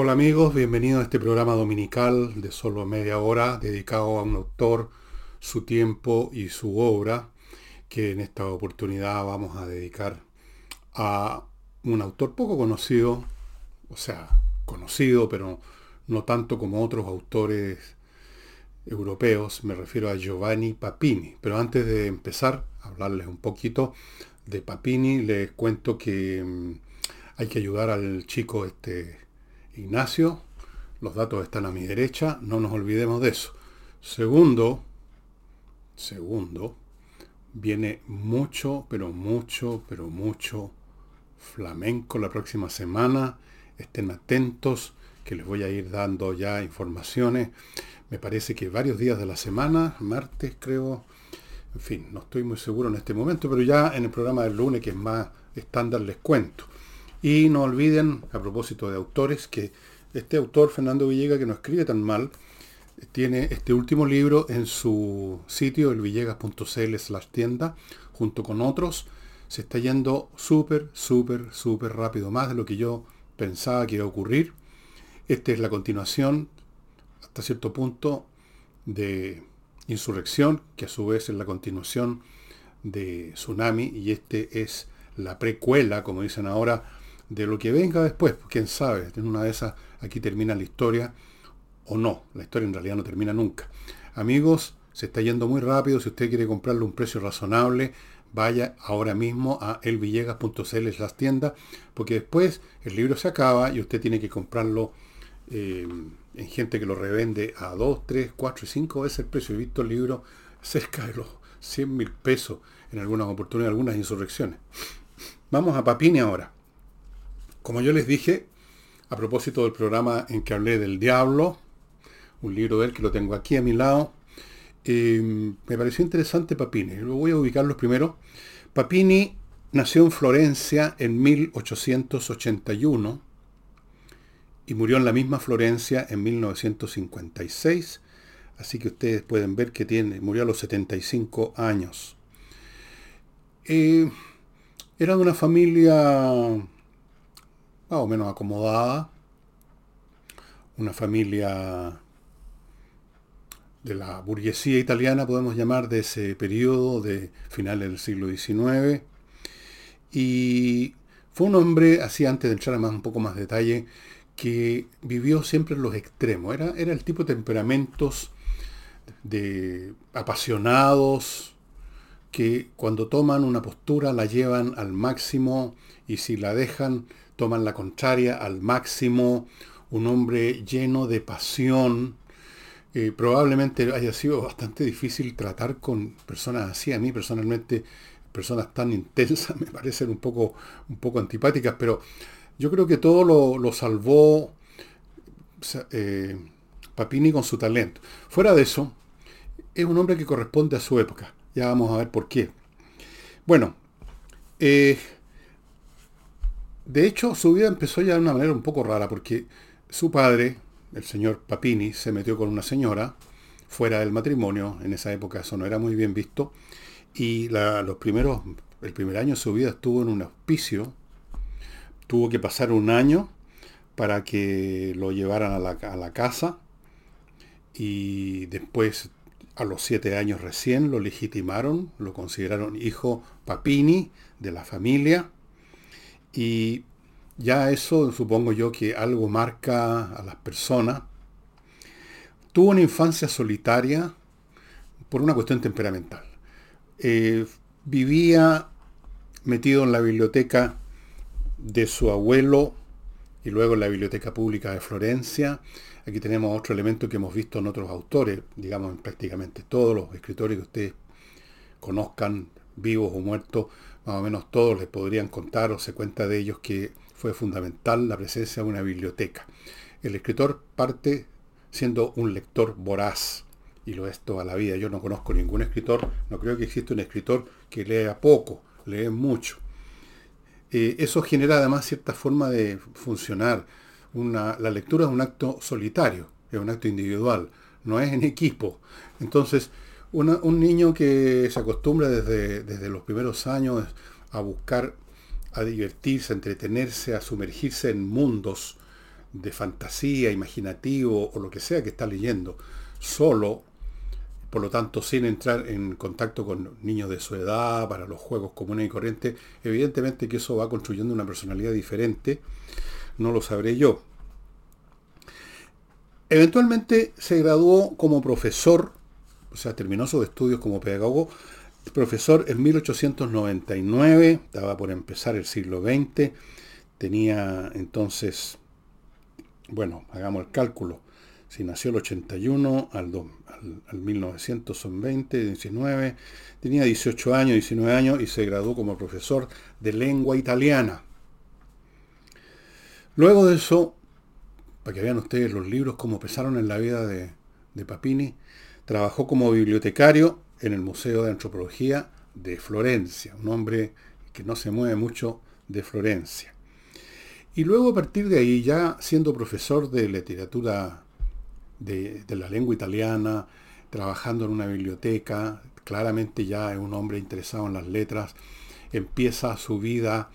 Hola amigos, bienvenidos a este programa dominical de solo media hora dedicado a un autor, su tiempo y su obra, que en esta oportunidad vamos a dedicar a un autor poco conocido, o sea, conocido, pero no tanto como otros autores europeos, me refiero a Giovanni Papini. Pero antes de empezar a hablarles un poquito de Papini, les cuento que mm, hay que ayudar al chico este Ignacio. Los datos están a mi derecha, no nos olvidemos de eso. Segundo, segundo, viene mucho, pero mucho, pero mucho flamenco la próxima semana. Estén atentos que les voy a ir dando ya informaciones. Me parece que varios días de la semana, martes creo, en fin, no estoy muy seguro en este momento, pero ya en el programa del lunes, que es más estándar, les cuento. Y no olviden, a propósito de autores, que este autor, Fernando Villegas, que no escribe tan mal, tiene este último libro en su sitio, elvillegas.cl slash tienda, junto con otros. Se está yendo súper, súper, súper rápido, más de lo que yo pensaba que iba a ocurrir. Esta es la continuación, hasta cierto punto, de Insurrección, que a su vez es la continuación de Tsunami, y este es la precuela, como dicen ahora, de lo que venga después, quién sabe, en una de esas aquí termina la historia o no, la historia en realidad no termina nunca. Amigos, se está yendo muy rápido, si usted quiere comprarle un precio razonable, vaya ahora mismo a elvillegas.cl las tiendas, porque después el libro se acaba y usted tiene que comprarlo eh, en gente que lo revende a 2, 3, 4 y 5 veces el precio. He visto el libro cerca de los 100 mil pesos en algunas oportunidades, algunas insurrecciones. Vamos a Papini ahora. Como yo les dije, a propósito del programa en que hablé del diablo, un libro de él que lo tengo aquí a mi lado, eh, me pareció interesante Papini. Lo voy a ubicarlos primero. Papini nació en Florencia en 1881 y murió en la misma Florencia en 1956. Así que ustedes pueden ver que tiene, murió a los 75 años. Eh, era de una familia más o menos acomodada, una familia de la burguesía italiana, podemos llamar, de ese periodo de finales del siglo XIX. Y fue un hombre, así antes de entrar más, un poco más detalle, que vivió siempre en los extremos. Era, era el tipo de temperamentos de apasionados, que cuando toman una postura la llevan al máximo y si la dejan toman la contraria al máximo, un hombre lleno de pasión. Eh, probablemente haya sido bastante difícil tratar con personas así. A mí personalmente, personas tan intensas me parecen un poco, un poco antipáticas, pero yo creo que todo lo, salvó eh, Papini con su talento. Fuera de eso, es un hombre que corresponde a su época. Ya vamos a ver por qué. Bueno, eh, de hecho, su vida empezó ya de una manera un poco rara, porque su padre, el señor Papini, se metió con una señora fuera del matrimonio. En esa época eso no era muy bien visto. Y los primeros, el primer año de su vida estuvo en un auspicio. Tuvo que pasar un año para que lo llevaran a la, a la casa. Y después, a los siete años recién, lo legitimaron, lo consideraron hijo Papini de la familia y ya eso supongo yo que algo marca a las personas. Tuvo una infancia solitaria por una cuestión temperamental. Eh, vivía metido en la biblioteca de su abuelo y luego en la biblioteca pública de Florencia. Aquí tenemos otro elemento que hemos visto en otros autores, digamos en prácticamente todos los escritores que ustedes conozcan, vivos o muertos, más o menos todos les podrían contar o se cuenta de ellos que fue fundamental la presencia de una biblioteca. El escritor parte siendo un lector voraz, y lo es toda la vida. Yo no conozco ningún escritor, no creo que exista un escritor que lea poco, lee mucho. Eh, eso genera además cierta forma de funcionar. la lectura es un acto solitario, es un acto individual, no es en equipo. Entonces, un niño que se acostumbra desde, desde los primeros años a buscar, a divertirse, a entretenerse, a sumergirse en mundos de fantasía, imaginativo o lo que sea que está leyendo, solo, por lo tanto sin entrar en contacto con niños de su edad, para los juegos comunes y corrientes, evidentemente que eso va construyendo una personalidad diferente, no lo sabré yo. Eventualmente se graduó como profesor, sea, terminó sus estudios como pedagogo, profesor en 1899, estaba por empezar el siglo XX, tenía entonces, bueno, hagamos el cálculo, si nació el 81 al, al, 1900 son 20, 19, tenía 18 años, 19 años y se graduó como profesor de lengua italiana. Luego de eso, para que vean ustedes los libros cómo pesaron en la vida de, de Papini, trabajó como bibliotecario en el Museo de Antropología de Florencia, un hombre que no se mueve mucho de Florencia. Y luego a partir de ahí, ya siendo profesor de literatura de, la lengua italiana, trabajando en una biblioteca, claramente ya es un hombre interesado en las letras, empieza su vida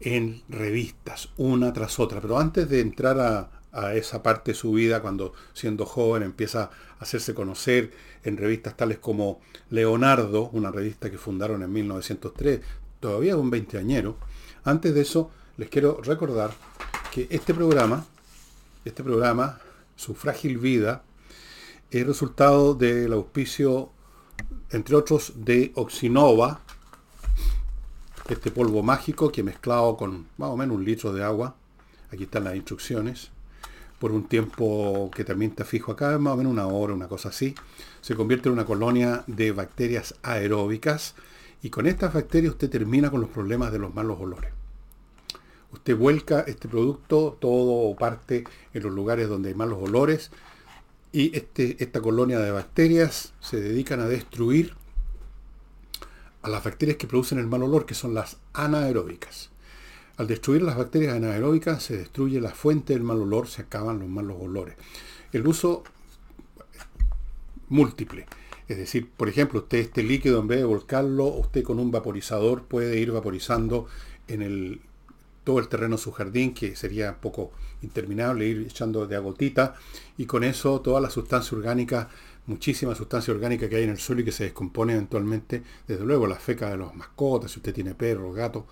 en revistas, una tras otra. Pero antes de entrar a, a esa parte de su vida, cuando siendo joven empieza a hacerse conocer en revistas tales como Leonardo, una revista que fundaron en 1903, todavía un veinteañero. Antes de eso, les quiero recordar que este programa, este programa, su frágil vida, es resultado del auspicio, entre otros, de Oxinova, este polvo mágico que mezclado con más o menos un litro de agua, aquí están las instrucciones, por un tiempo que también está fijo acá, más o menos una hora, una cosa así, se convierte en una colonia de bacterias aeróbicas y con estas bacterias usted termina con los problemas de los malos olores. Usted vuelca este producto, todo o parte en los lugares donde hay malos olores y este, esta colonia de bacterias se dedican a destruir a las bacterias que producen el mal olor, que son las anaeróbicas. Al destruir las bacterias anaeróbicas se destruye la fuente del mal olor, se acaban los malos olores. El uso múltiple. Es decir, por ejemplo, usted este líquido en vez de volcarlo, usted con un vaporizador puede ir vaporizando en el, todo el terreno su jardín, que sería un poco interminable, ir echando de agotita, y con eso toda la sustancia orgánica, muchísima sustancia orgánica que hay en el suelo y que se descompone eventualmente, desde luego la feca de los mascotas, si usted tiene perros, gatos,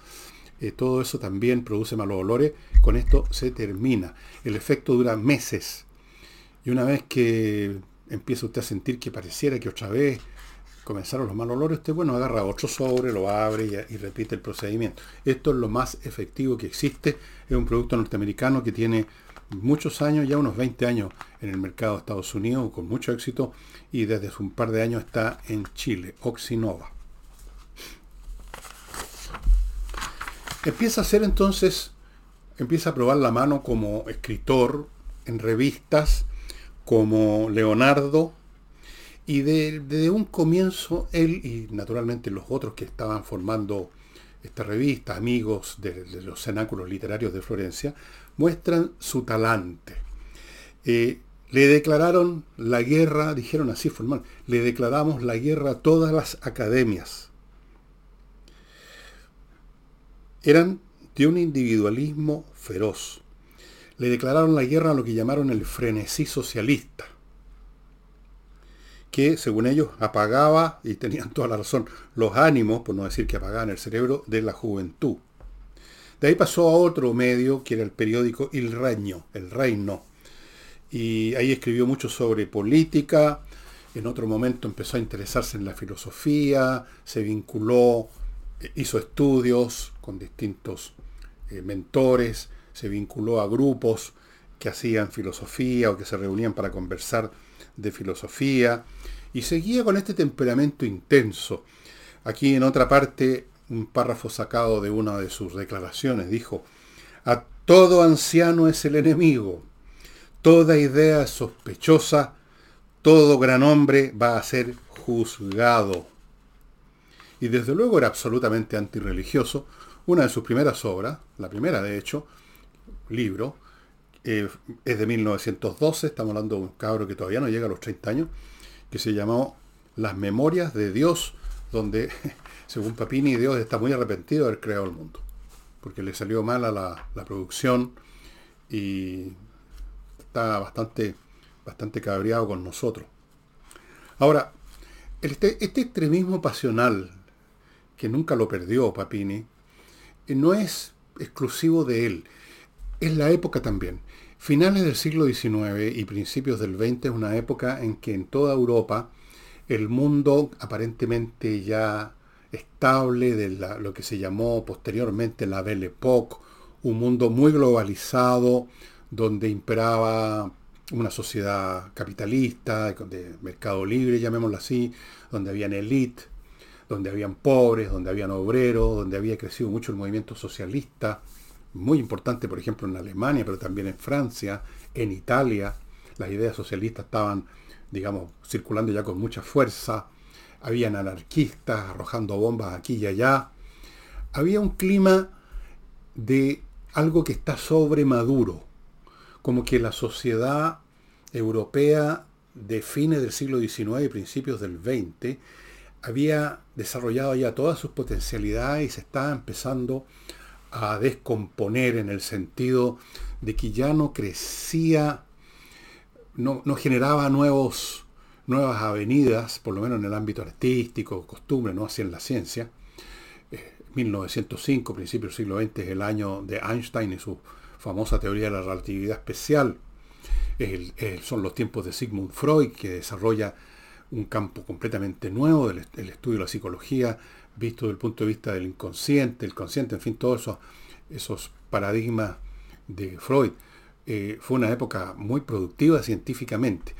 eh, todo eso también produce malos olores. Con esto se termina. El efecto dura meses. Y una vez que empieza usted a sentir que pareciera que otra vez comenzaron los malos olores, usted bueno, agarra otro sobre, lo abre y, y, repite el procedimiento. Esto es lo más efectivo que existe. Es un producto norteamericano que tiene muchos años, ya unos 20 años en el mercado de Estados Unidos, con mucho éxito, y desde hace un par de años está en Chile, Oxinova. Empieza a hacer entonces, empieza a probar la mano como escritor en revistas, como Leonardo, y desde un comienzo él y naturalmente los otros que estaban formando esta revista, amigos de, los cenáculos literarios de Florencia, muestran su talante. Eh, le declararon la guerra, dijeron así formal, le declaramos la guerra a todas las academias eran de un individualismo feroz. Le declararon la guerra a lo que llamaron el frenesí socialista, que según ellos apagaba, y tenían toda la razón, los ánimos, por no decir que apagaban el cerebro, de la juventud. De ahí pasó a otro medio, que era el periódico Il Regno, El Reino, y ahí escribió mucho sobre política, en otro momento empezó a interesarse en la filosofía, se vinculó hizo estudios con distintos eh, mentores, se vinculó a grupos que hacían filosofía o que se reunían para conversar de filosofía y seguía con este temperamento intenso. Aquí en otra parte, un párrafo sacado de una de sus declaraciones dijo, a todo anciano es el enemigo, toda idea sospechosa, todo gran hombre va a ser juzgado y desde luego era absolutamente antirreligioso. Una de sus primeras obras, la primera de hecho, libro, eh, es de 1912, estamos hablando de un cabro que todavía no llega a los 30 años, que se llamó Las Memorias de Dios, donde, según Papini, Dios está muy arrepentido de haber creado el mundo, porque le salió mal a la, producción y está bastante, bastante cabreado con nosotros. Ahora, este, este extremismo pasional, que nunca lo perdió Papini, eh, no es exclusivo de él, es la época también. Finales del siglo XIX y principios del XX es una época en que en toda Europa el mundo aparentemente ya estable de lo que se llamó posteriormente la Belle Époque, un mundo muy globalizado donde imperaba una sociedad capitalista, de mercado libre, llamémoslo así, donde habían élite, donde habían pobres, donde habían obreros, donde había crecido mucho el movimiento socialista, muy importante por ejemplo en Alemania, pero también en Francia, en Italia, las ideas socialistas estaban, digamos, circulando ya con mucha fuerza, habían anarquistas arrojando bombas aquí y allá, había un clima de algo que está sobre maduro, como que la sociedad europea de fines del siglo XIX y principios del XX había desarrollado ya todas sus potencialidades y se estaba empezando a descomponer en el sentido de que ya no crecía, no, generaba nuevos, nuevas avenidas, por lo menos en el ámbito artístico, costumbre, no así en la ciencia. 1905, eh, principio del siglo XX, es el año de Einstein y su famosa teoría de la relatividad especial. son los tiempos de Sigmund Freud, que desarrolla un campo completamente nuevo del estudio de la psicología, visto desde el punto de vista del inconsciente, el consciente, en fin, todos esos, esos paradigmas de Freud. Eh, fue una época muy productiva científicamente.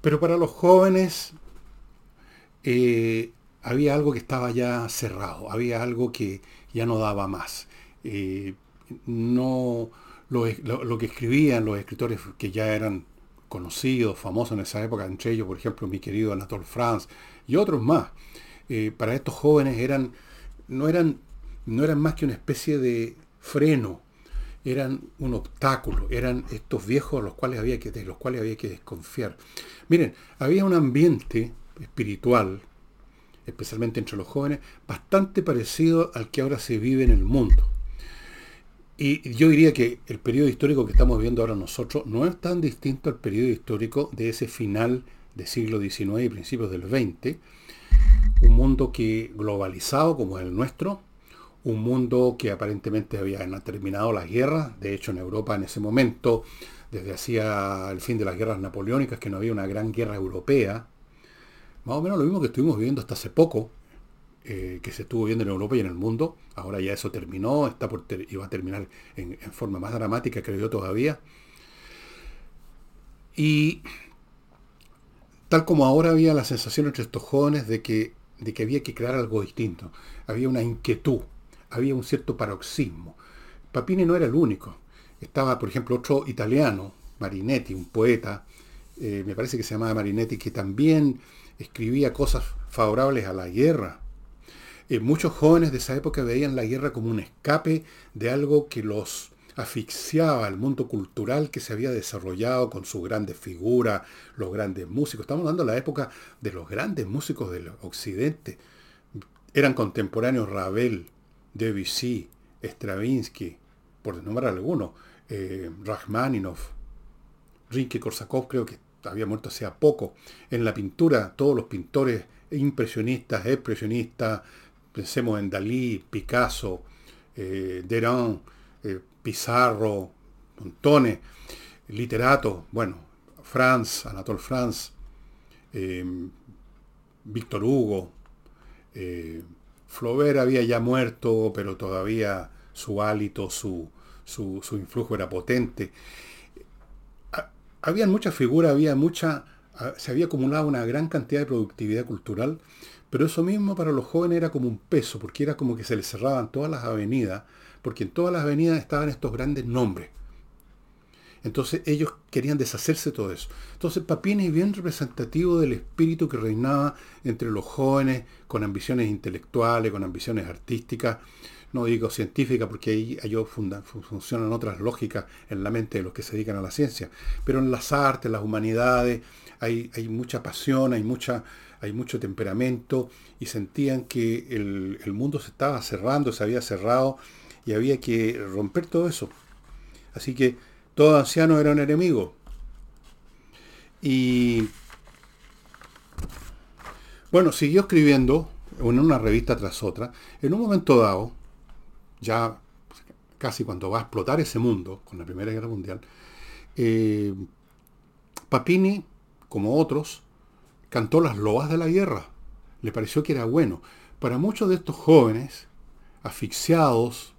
Pero para los jóvenes eh, había algo que estaba ya cerrado, había algo que ya no daba más. Eh, no lo, que escribían los escritores que ya eran conocidos, famosos en esa época, entre ellos, por ejemplo, mi querido Anatole France y otros más, eh, para estos jóvenes eran, no, eran, no eran más que una especie de freno, eran un obstáculo, eran estos viejos los cuales había que, de los cuales había que desconfiar. Miren, había un ambiente espiritual, especialmente entre los jóvenes, bastante parecido al que ahora se vive en el mundo. Y yo diría que el periodo histórico que estamos viendo ahora nosotros no es tan distinto al periodo histórico de ese final del siglo XIX y principios del XX, un mundo que globalizado como el nuestro, un mundo que aparentemente había terminado las guerras, de hecho en Europa en ese momento, desde hacía el fin de las guerras napoleónicas, que no había una gran guerra europea, más o menos lo mismo que estuvimos viviendo hasta hace poco, eh, que se estuvo viendo en Europa y en el mundo, ahora ya eso terminó, está por y a terminar en, en forma más dramática, creo yo todavía. Y tal como ahora había la sensación entre estos jóvenes de que de que había que crear algo distinto. Había una inquietud, había un cierto paroxismo. Papini no era el único. Estaba, por ejemplo, otro italiano, Marinetti, un poeta, eh, me parece que se llamaba Marinetti, que también escribía cosas favorables a la guerra. Eh, muchos jóvenes de esa época veían la guerra como un escape de algo que los asfixiaba el mundo cultural que se había desarrollado con sus grandes figuras, los grandes músicos. Estamos hablando de la época de los grandes músicos del occidente. Eran contemporáneos Ravel, Debussy, Stravinsky, por nombrar algunos, eh, Rachmaninoff, Rimsky-Korsakov creo que había muerto hace poco. En la pintura, todos los pintores impresionistas, expresionistas, pensemos en Dalí, Picasso, eh, eh, Pizarro, montones, literatos, bueno, Franz, Anatole Franz, em, Víctor Hugo, eh, Flaubert había ya muerto, pero todavía su hálito, su, su, influjo era potente. Había muchas figuras, había mucha, se había acumulado una gran cantidad de productividad cultural, pero eso mismo para los jóvenes era como un peso, porque era como que se les cerraban todas las avenidas porque en todas las avenidas estaban estos grandes nombres. Entonces ellos querían deshacerse de todo eso. Entonces Papini es bien representativo del espíritu que reinaba entre los jóvenes con ambiciones intelectuales, con ambiciones artísticas, no digo científicas porque ahí, funcionan otras lógicas en la mente de los que se dedican a la ciencia, pero en las artes, en las humanidades, hay, hay mucha pasión, hay, mucha, hay mucho temperamento y sentían que el, el mundo se estaba cerrando, se había cerrado y había que romper todo eso. Así que todo anciano era un enemigo. Y bueno, siguió escribiendo en una revista tras otra. En un momento dado, ya casi cuando va a explotar ese mundo con la Primera Guerra Mundial, eh, Papini, como otros, cantó las loas de la guerra. Le pareció que era bueno. Para muchos de estos jóvenes, asfixiados,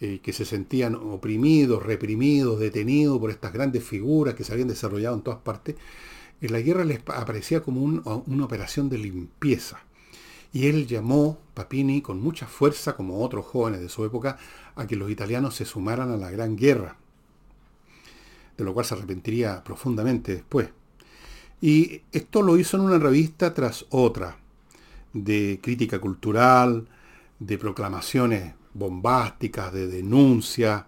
eh, que se sentían oprimidos, reprimidos, detenidos por estas grandes figuras que se habían desarrollado en todas partes, en la guerra les aparecía como una operación de limpieza. Y él llamó, Papini, con mucha fuerza, como otros jóvenes de su época, a que los italianos se sumaran a la Gran Guerra, de lo cual se arrepentiría profundamente después. Y esto lo hizo en una revista tras otra, de crítica cultural, de proclamaciones bombásticas, de denuncia,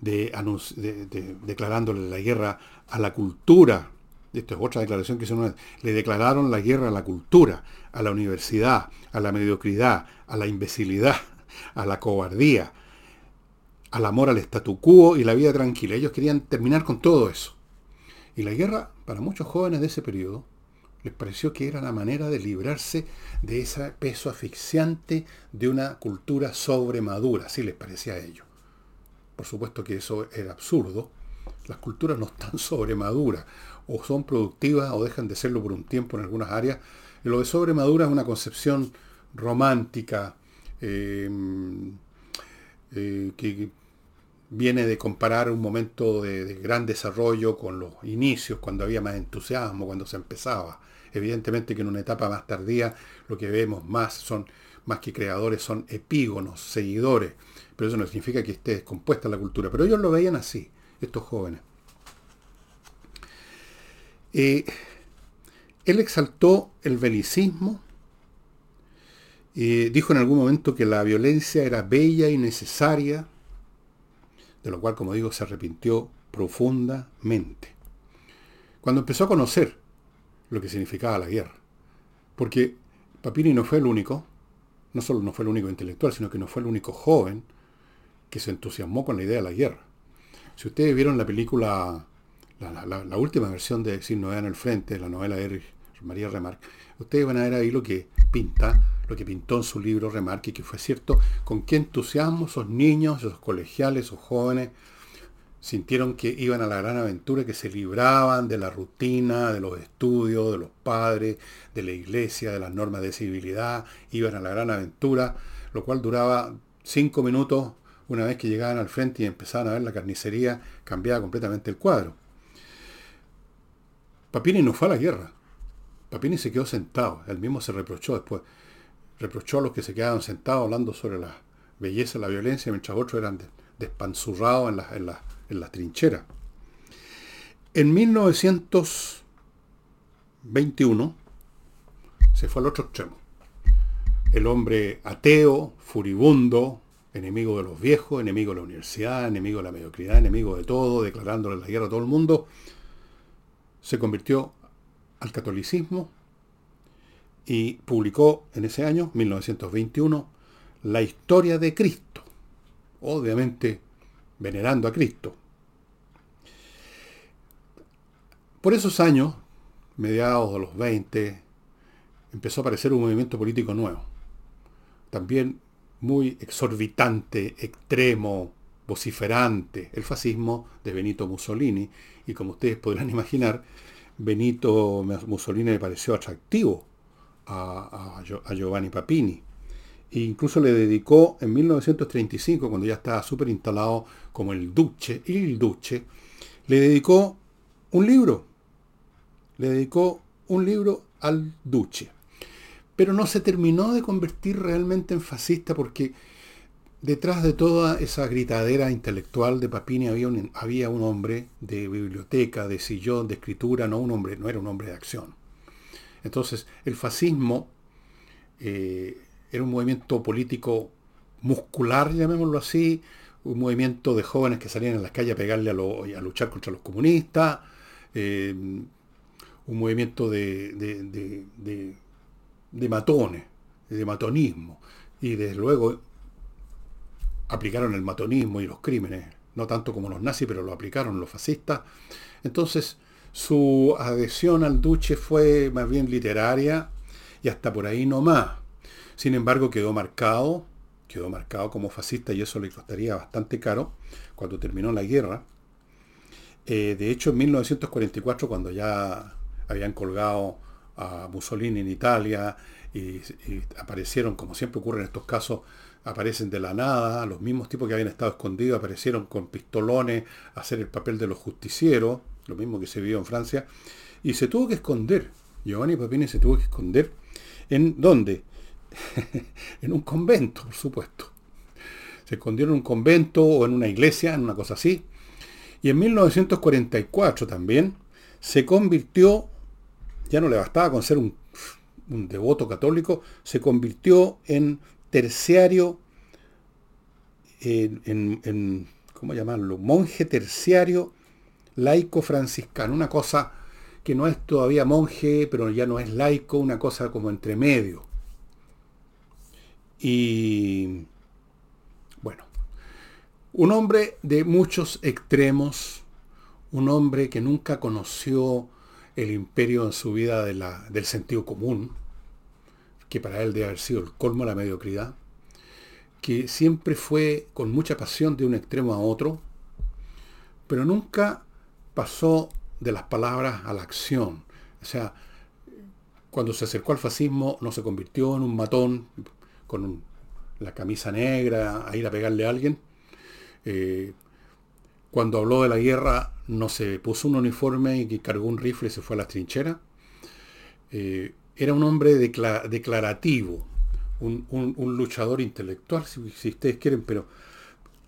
de, declarándole la guerra a la cultura. Esto es otra declaración que hizo Le declararon la guerra a la cultura, a la universidad, a la mediocridad, a la imbecilidad, a la cobardía, al amor al statu quo y la vida tranquila. Ellos querían terminar con todo eso. Y la guerra, para muchos jóvenes de ese periodo, les pareció que era la manera de librarse de ese peso asfixiante de una cultura sobremadura, así les parecía a ellos. Por supuesto que eso era absurdo. Las culturas no están sobremaduras, o son productivas o dejan de serlo por un tiempo en algunas áreas. lo de sobremadura es una concepción romántica em, eh, que viene de comparar un momento de gran desarrollo con los inicios, cuando había más entusiasmo, cuando se empezaba. Evidentemente que en una etapa más tardía lo que vemos más son, más que creadores, son epígonos, seguidores. Pero eso no significa que esté descompuesta la cultura. Pero ellos lo veían así, estos jóvenes. Eh, él exaltó el belicismo, dijo en algún momento que la violencia era bella y necesaria, de lo cual, como digo, se arrepintió profundamente. Cuando empezó a conocer lo que significaba la guerra. Porque Papini no fue el único, no solo no fue el único intelectual, sino que no fue el único joven que se entusiasmó con la idea de la guerra. Si ustedes vieron la película, la, última versión de Sin Novedad en el Frente, la novela de María Remarque, ustedes van a ver ahí lo que pinta, lo que pintó en su libro Remarque, y que fue cierto, con qué entusiasmo esos niños, esos colegiales, esos jóvenes, sintieron que iban a la gran aventura, que se libraban de la rutina, de los estudios, de los padres, de la iglesia, de las normas de civilidad, iban a la gran aventura, lo cual duraba cinco minutos una vez que llegaban al frente y empezaban a ver la carnicería, cambiaba completamente el cuadro. Papini no fue a la guerra. Papini se quedó sentado. Él mismo se reprochó después. Reprochó a los que se quedaban sentados hablando sobre la belleza, la violencia, mientras otros eran despanzurrados en las, en las en la trinchera. En 1921 se fue al otro extremo. El hombre ateo, furibundo, enemigo de los viejos, enemigo de la universidad, enemigo de la mediocridad, enemigo de todo, declarándole la guerra a todo el mundo, se convirtió al catolicismo y publicó en ese año, 1921, la historia de Cristo, obviamente venerando a Cristo. Por esos años, mediados de los 20, empezó a aparecer un movimiento político nuevo. También muy exorbitante, extremo, vociferante, el fascismo de Benito Mussolini. Y como ustedes podrán imaginar, Benito Mussolini le pareció atractivo a, Giovanni Papini. E incluso le dedicó en 1935, cuando ya estaba súper instalado como el Duce, el Duce, le dedicó un libro le dedicó un libro al Duce. Pero no se terminó de convertir realmente en fascista porque detrás de toda esa gritadera intelectual de Papini había un, había un hombre de biblioteca, de sillón, de escritura, no un hombre, no era un hombre de acción. Entonces, el fascismo eh, era un movimiento político muscular, llamémoslo así, un movimiento de jóvenes que salían a las calles a pegarle a, luchar contra los comunistas, eh, un movimiento de, matones, de matonismo. Y desde luego aplicaron el matonismo y los crímenes no tanto como los nazis, pero lo aplicaron los fascistas. Entonces, su adhesión al Duce fue más bien literaria y hasta por ahí no más. Sin embargo, quedó marcado, quedó marcado como fascista y eso le costaría bastante caro cuando terminó la guerra. Eh, de hecho, en 1944, cuando ya habían colgado a Mussolini en Italia y, aparecieron, como siempre ocurre en estos casos, aparecen de la nada, los mismos tipos que habían estado escondidos aparecieron con pistolones a hacer el papel de los justicieros, lo mismo que se vio en Francia, y se tuvo que esconder. Giovanni Papini se tuvo que esconder. ¿En dónde? en un convento, por supuesto. Se escondió en un convento o en una iglesia, en una cosa así. Y en 1944 también se convirtió, ya no le bastaba con ser un, devoto católico, se convirtió en terciario, en, ¿cómo llamarlo? Monje terciario laico franciscano, una cosa que no es todavía monje, pero ya no es laico, una cosa como entre medio. Y bueno, un hombre de muchos extremos, un hombre que nunca conoció el imperio en su vida de la, del sentido común, que para él debe haber sido el colmo de la mediocridad, que siempre fue con mucha pasión de un extremo a otro, pero nunca pasó de las palabras a la acción. O sea, cuando se acercó al fascismo no se convirtió en un matón con la camisa negra a ir a pegarle a alguien. Eh, cuando habló de la guerra no se puso un uniforme y cargó un rifle y se fue a las trincheras. Eh, era un hombre declarativo, un, luchador intelectual, si, ustedes quieren, pero,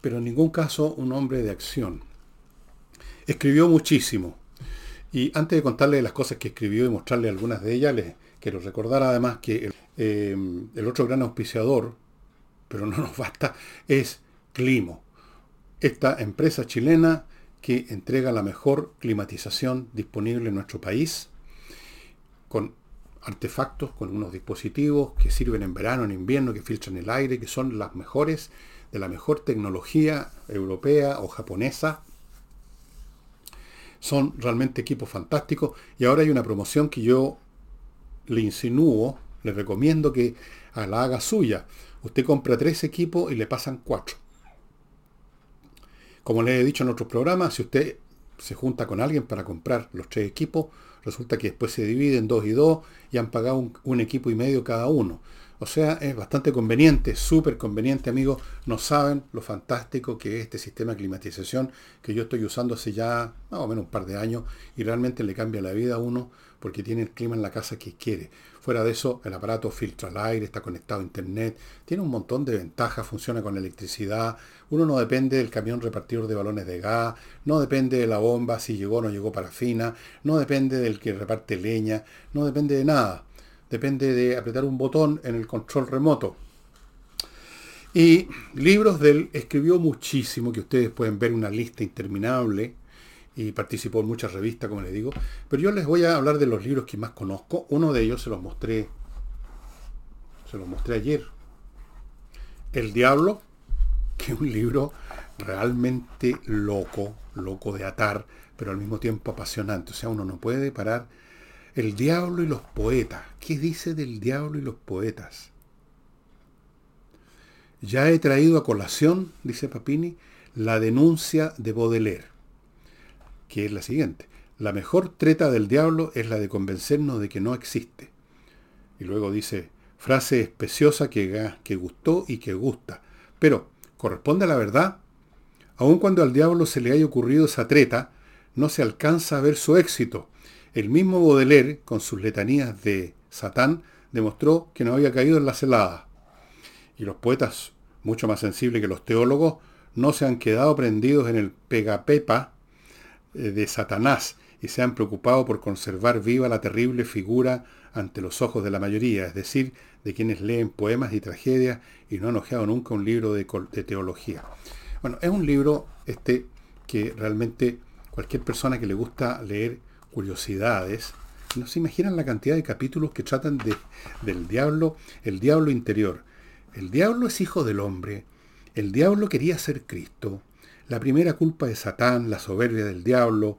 pero en ningún caso un hombre de acción. Escribió muchísimo. Y antes de contarles las cosas que escribió y mostrarles algunas de ellas, les quiero recordar además que el, eh, el otro gran auspiciador, pero no nos basta, es Climo. Esta empresa chilena que entrega la mejor climatización disponible en nuestro país, con artefactos, con unos dispositivos que sirven en verano, en invierno, que filtran el aire, que son las mejores, de la mejor tecnología europea o japonesa. Son realmente equipos fantásticos y ahora hay una promoción que yo le insinúo, le recomiendo que la haga suya. Usted compra tres equipos y le pasan cuatro. Como les he dicho en otros programas, si usted se junta con alguien para comprar los tres equipos, resulta que después se dividen dos y dos y han pagado un, equipo y medio cada uno. O sea, es bastante conveniente, súper conveniente, amigos. No saben lo fantástico que es este sistema de climatización que yo estoy usando hace ya más o menos un par de años y realmente le cambia la vida a uno porque tiene el clima en la casa que quiere. Fuera de eso, el aparato filtra el aire, está conectado a internet, tiene un montón de ventajas, funciona con electricidad, uno no depende del camión repartidor de balones de gas, no depende de la bomba si llegó o no llegó parafina, no depende del que reparte leña, no depende de nada. Depende de apretar un botón en el control remoto. Y libros de él escribió muchísimo, que ustedes pueden ver una lista interminable y participó en muchas revistas, como les digo. Pero yo les voy a hablar de los libros que más conozco. Uno de ellos se los mostré, se los mostré ayer. El Diablo, que es un libro realmente loco, loco de atar, pero al mismo tiempo apasionante. O sea, uno no puede parar. El Diablo y los poetas. ¿Qué dice del Diablo y los poetas? Ya he traído a colación, dice Papini, la denuncia de Baudelaire que es la siguiente. La mejor treta del diablo es la de convencernos de que no existe. Y luego dice, frase especiosa que, que gustó y que gusta. Pero, ¿corresponde a la verdad? Aun cuando al diablo se le haya ocurrido esa treta, no se alcanza a ver su éxito. El mismo Baudelaire, con sus letanías de Satán, demostró que no había caído en la celada. Y los poetas, mucho más sensibles que los teólogos, no se han quedado prendidos en el pegapepa de Satanás y se han preocupado por conservar viva la terrible figura ante los ojos de la mayoría, es decir, de quienes leen poemas y tragedias y no han ojeado nunca un libro de, teología. Bueno, es un libro este que realmente cualquier persona que le gusta leer curiosidades, no se imaginan la cantidad de capítulos que tratan de, del diablo, el diablo interior. El diablo es hijo del hombre, el diablo quería ser Cristo, La primera culpa de Satán, la soberbia del diablo,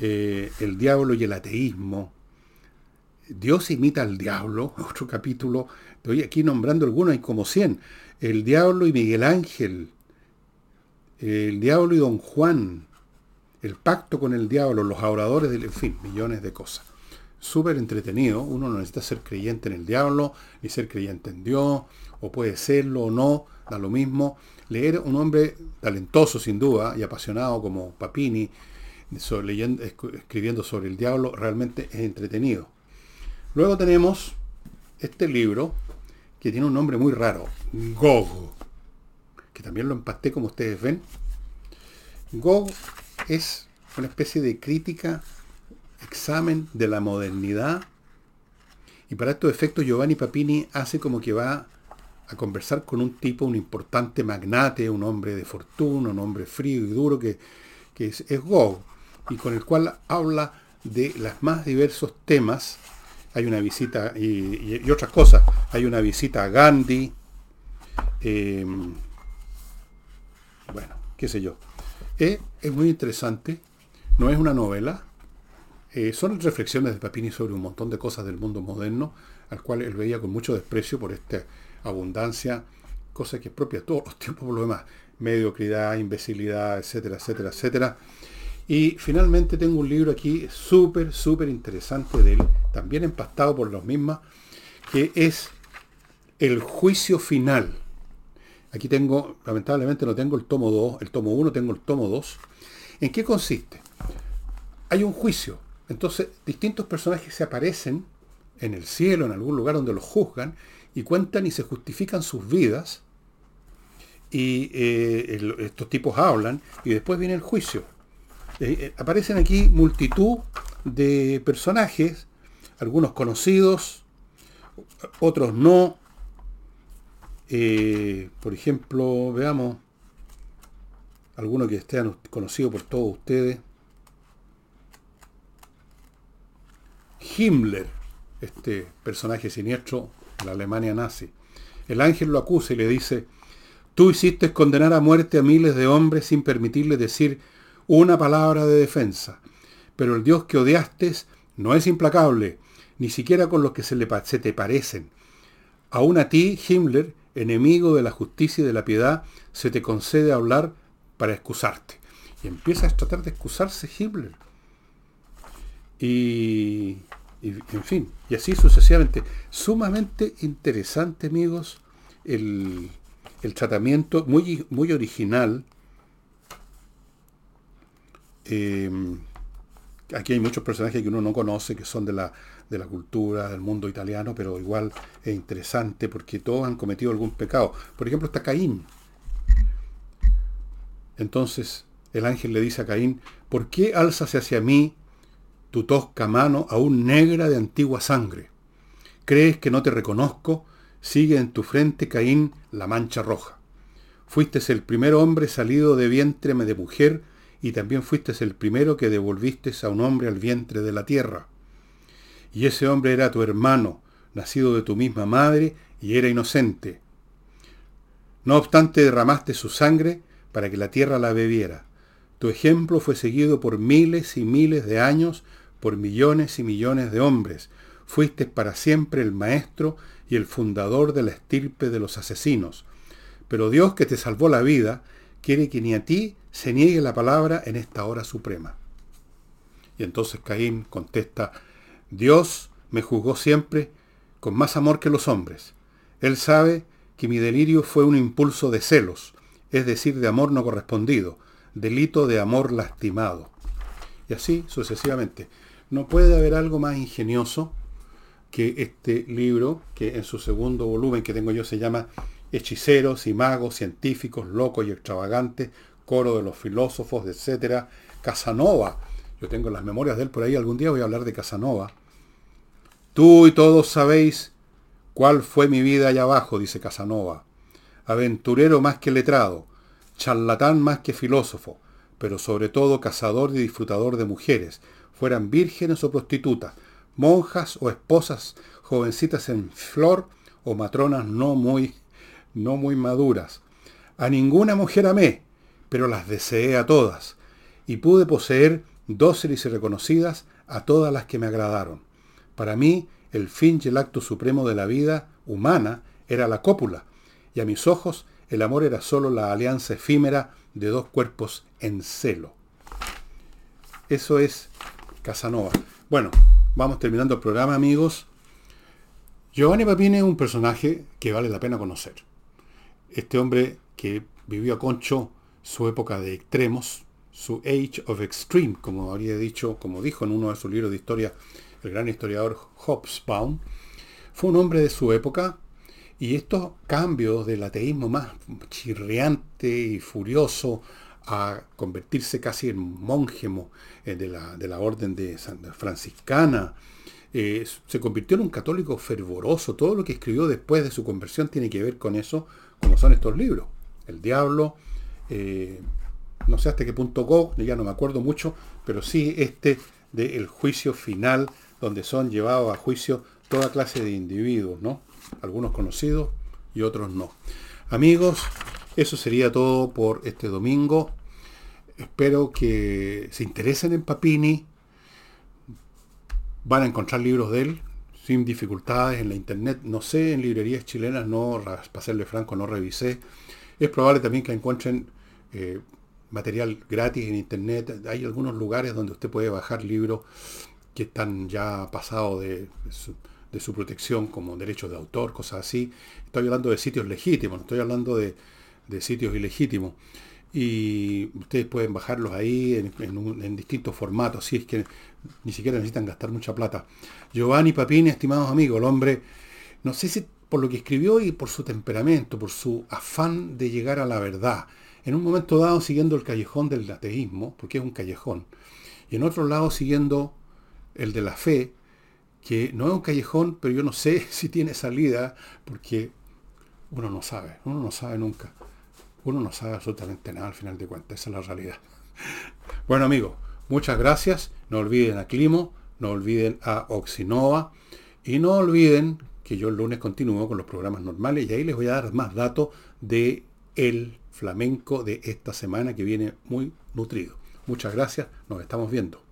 eh, el diablo y el ateísmo. Dios imita al diablo, otro capítulo, estoy aquí nombrando algunos, hay como 100. El diablo y Miguel Ángel, el diablo y don Juan, el pacto con el diablo, los adoradores del, en fin, millones de cosas. Súper entretenido, uno no necesita ser creyente en el diablo, ni ser creyente en Dios, o puede serlo o no, da lo mismo. Leer un hombre talentoso sin duda y apasionado como Papini, escribiendo sobre el diablo, realmente es entretenido. Luego tenemos este libro que tiene un nombre muy raro, Gog, que también lo empasté como ustedes ven. Gog es una especie de crítica, examen de la modernidad. Y para estos efectos Giovanni Papini hace como que va a conversar con un tipo, un importante magnate, un hombre de fortuna, un hombre frío y duro que, es, Gog, y con el cual habla de los más diversos temas. Hay una visita y, otras cosas. Hay una visita a Gandhi. Em, bueno, qué sé yo. Eh, es muy interesante. No es una novela. Eh, son reflexiones de Papini sobre un montón de cosas del mundo moderno, al cual él veía con mucho desprecio por esta abundancia, cosa que es propia de todos los tiempos por lo demás. Mediocridad, imbecilidad, etcétera, etcétera, etcétera. Y finalmente tengo un libro aquí súper, súper interesante de él, también empastado por los mismas, que es El juicio final Aquí tengo, lamentablemente no tengo el tomo 2, el tomo 1, tengo el tomo 2. ¿En qué consiste? Hay un juicio. Entonces, distintos personajes se aparecen en el cielo, en algún lugar donde los juzgan, y cuentan y se justifican sus vidas. Y eh, estos tipos hablan, y después viene el juicio. Eh, eh, aparecen aquí multitud de personajes, algunos conocidos, otros no, por ejemplo, veamos alguno que esté conocido por todos ustedes. Himmler, este personaje siniestro la Alemania nazi. El ángel lo acusa y le dice, tú hiciste condenar a muerte a miles de hombres sin permitirles decir una palabra de defensa. Pero el Dios que odiaste no es implacable, ni siquiera con los que se, le, se te parecen. Aún a ti, Himmler, enemigo de la justicia y de la piedad, se te concede hablar para excusarte. Y empieza a tratar de excusarse Himmler. Y, en fin, y así sucesivamente. Sumamente interesante, amigos, el, tratamiento muy, muy original. Eh, aquí hay muchos personajes que uno no conoce, que son de la de la cultura, del mundo italiano, pero igual es interesante porque todos han cometido algún pecado. Por ejemplo, está Caín. Entonces el ángel le dice a Caín, ¿por qué alzas hacia mí tu tosca mano aún negra de antigua sangre? ¿Crees que no te reconozco? Sigue en tu frente, Caín, la mancha roja. Fuiste el primer hombre salido de vientre de mujer y también fuiste el primero que devolviste a un hombre al vientre de la tierra y ese hombre era tu hermano, nacido de tu misma madre, y era inocente. No obstante derramaste su sangre para que la tierra la bebiera. Tu ejemplo fue seguido por miles y miles de años, por millones y millones de hombres. Fuiste para siempre el maestro y el fundador de la estirpe de los asesinos. Pero Dios que te salvó la vida, quiere que ni a ti se niegue la palabra en esta hora suprema. Y entonces Caín contesta, Dios me juzgó siempre con más amor que los hombres. Él sabe que mi delirio fue un impulso de celos, es decir, de amor no correspondido, delito de amor lastimado. Y así sucesivamente. No puede haber algo más ingenioso que este libro, que en su segundo volumen que tengo yo se llama Hechiceros y magos, científicos, locos y extravagantes, coro de los filósofos, etc. Casanova, yo tengo las memorias de él por ahí, algún día voy a hablar de Casanova. Tú y todos sabéis cuál fue mi vida allá abajo, dice Casanova. Aventurero más que letrado, charlatán más que filósofo, pero sobre todo cazador y disfrutador de mujeres, fueran vírgenes o prostitutas, monjas o esposas, jovencitas en flor o matronas no muy, no muy maduras. A ninguna mujer amé, pero las deseé a todas, y pude poseer dóciles y reconocidas a todas las que me agradaron. Para mí, el fin y el acto supremo de la vida humana era la cópula, y a mis ojos el amor era sólo la alianza efímera de dos cuerpos en celo. Eso es Casanova. Bueno, vamos terminando el programa, amigos. Giovanni Papini es un personaje que vale la pena conocer. Este hombre que vivió a Concho su época de extremos, su Age of Extreme, como habría dicho, como dijo en uno de sus libros de historia el gran historiador Hobsbawm, fue un hombre de su época y estos cambios del ateísmo más chirriante y furioso a convertirse casi en monje eh, de la, de la orden de franciscana, eh, se convirtió en un católico fervoroso. Todo lo que escribió después de su conversión tiene que ver con eso, como son estos libros. El diablo, eh, no sé hasta qué punto go, ya no me acuerdo mucho, pero sí este del juicio final, donde son llevados a juicio toda clase de individuos, ¿no? Algunos conocidos y otros no. Amigos, eso sería todo por este domingo. Espero que se interesen en Papini. Van a encontrar libros de él sin dificultades en la internet. No sé, en librerías chilenas, no, para serle franco, no revisé. Es probable también que encuentren eh, material gratis en internet. Hay algunos lugares donde usted puede bajar libros que están ya pasados de, su, protección como derechos de autor, cosas así. Estoy hablando de sitios legítimos, no estoy hablando de, sitios ilegítimos. Y ustedes pueden bajarlos ahí en, distintos formatos, si es que ni siquiera necesitan gastar mucha plata. Giovanni Papini, estimados amigos, el hombre, no sé si por lo que escribió y por su temperamento, por su afán de llegar a la verdad, en un momento dado siguiendo el callejón del ateísmo, porque es un callejón, y en otro lado siguiendo el de la fe, que no es un callejón, pero yo no sé si tiene salida, porque uno no sabe, uno no sabe nunca. Uno no sabe absolutamente nada al final de cuentas, esa es la realidad. Bueno amigos, muchas gracias. No olviden a Climo, no olviden a Oxinova y no olviden que yo el lunes continúo con los programas normales y ahí les voy a dar más datos de el flamenco de esta semana que viene muy nutrido. Muchas gracias, nos estamos viendo.